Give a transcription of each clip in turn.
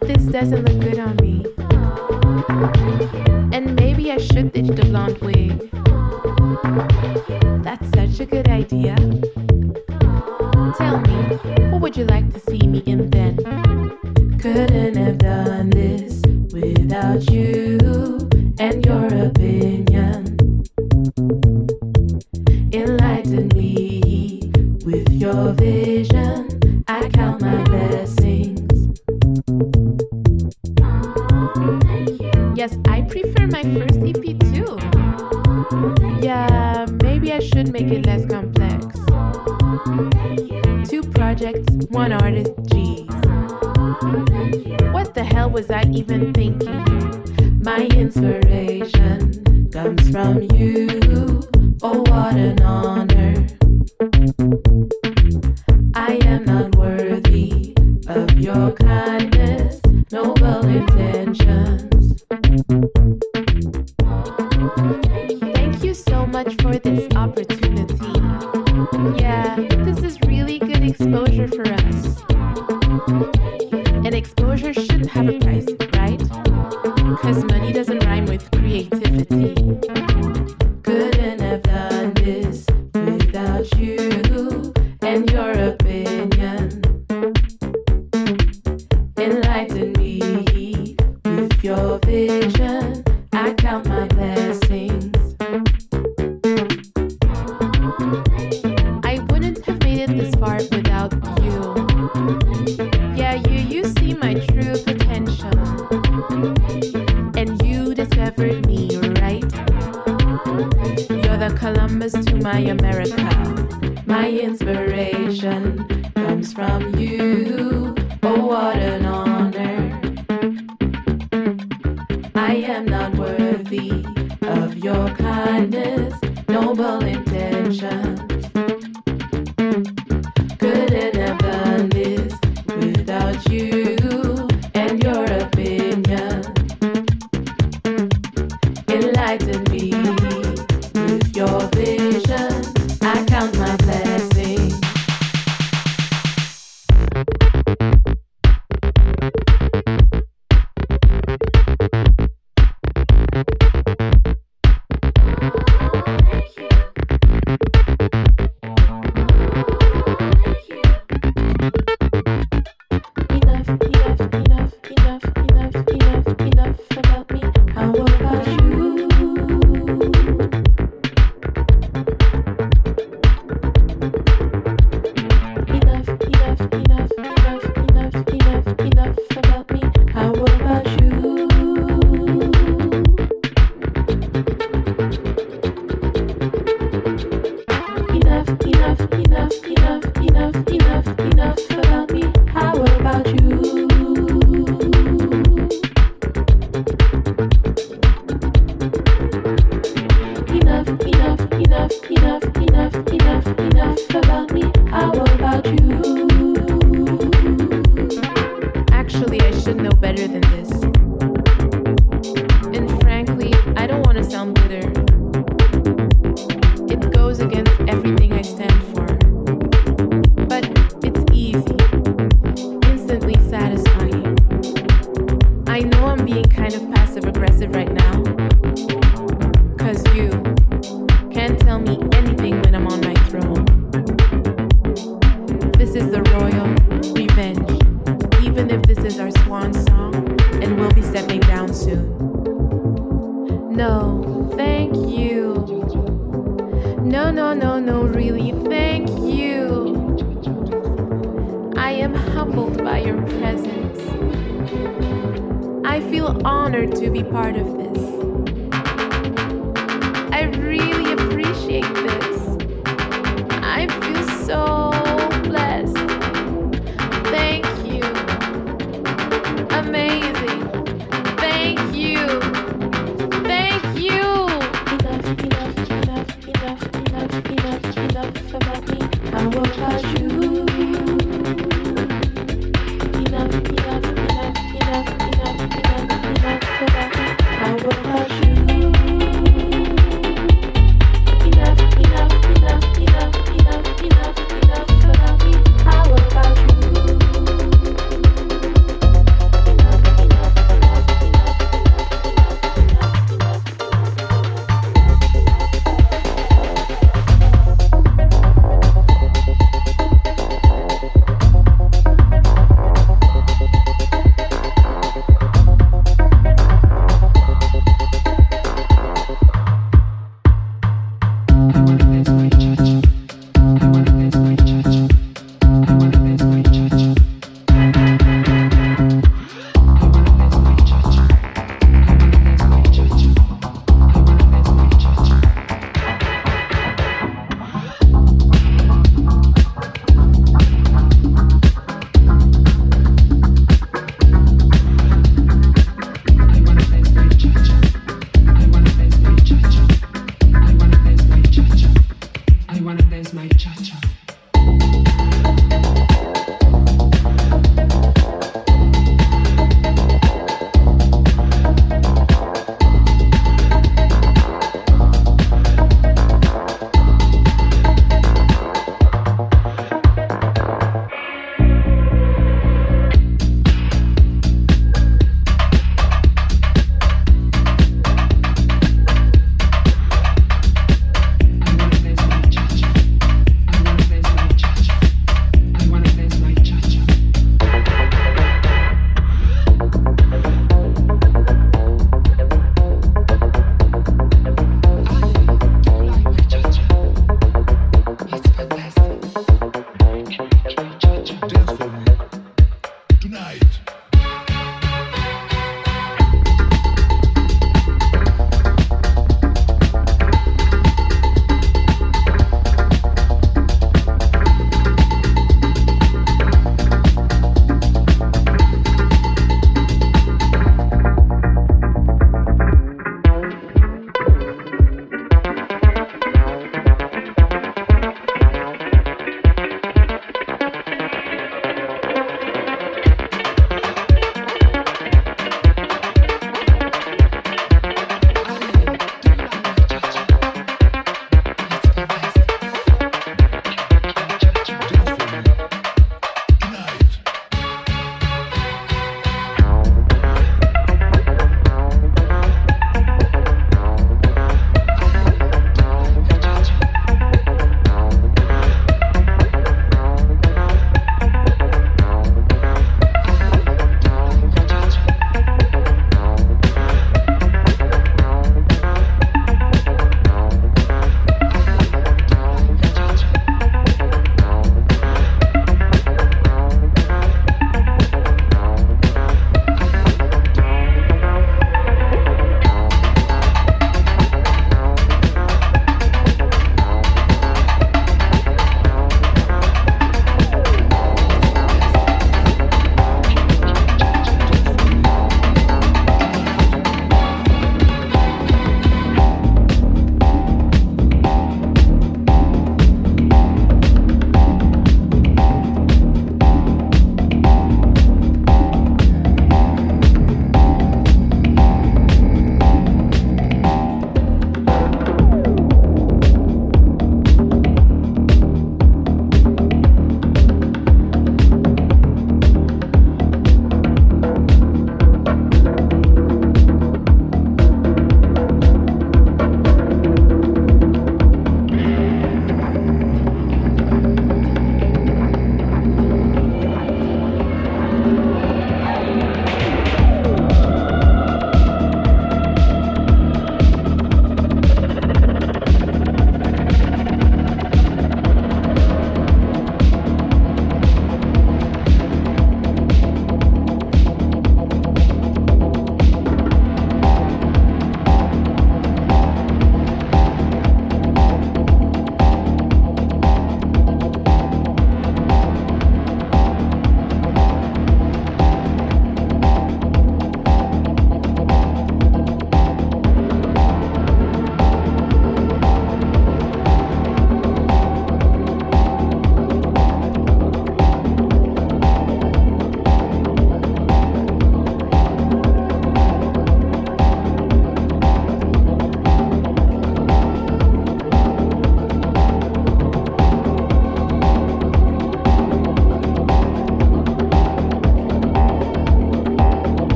this doesn't look good on me. And maybe I should ditch the blonde wig. That's such a good idea. Tell me, what would you like?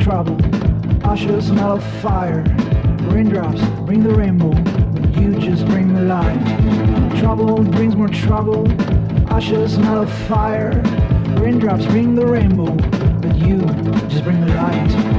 Trouble. Usher, smell of fire. Raindrops bring the rainbow, but you just bring the light. Trouble brings more trouble. Usher, smell of fire. Raindrops bring the rainbow, but you just bring the light.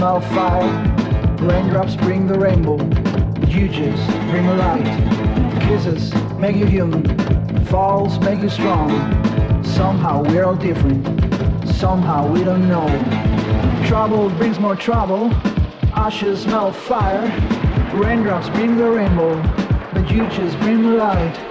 Smell fire, raindrops bring the rainbow, just bring the light. Kisses make you human, falls make you strong. Somehow we're all different, somehow we don't know. Trouble brings more trouble, ashes smell fire, raindrops bring the rainbow, but you just bring the light.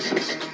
Francis.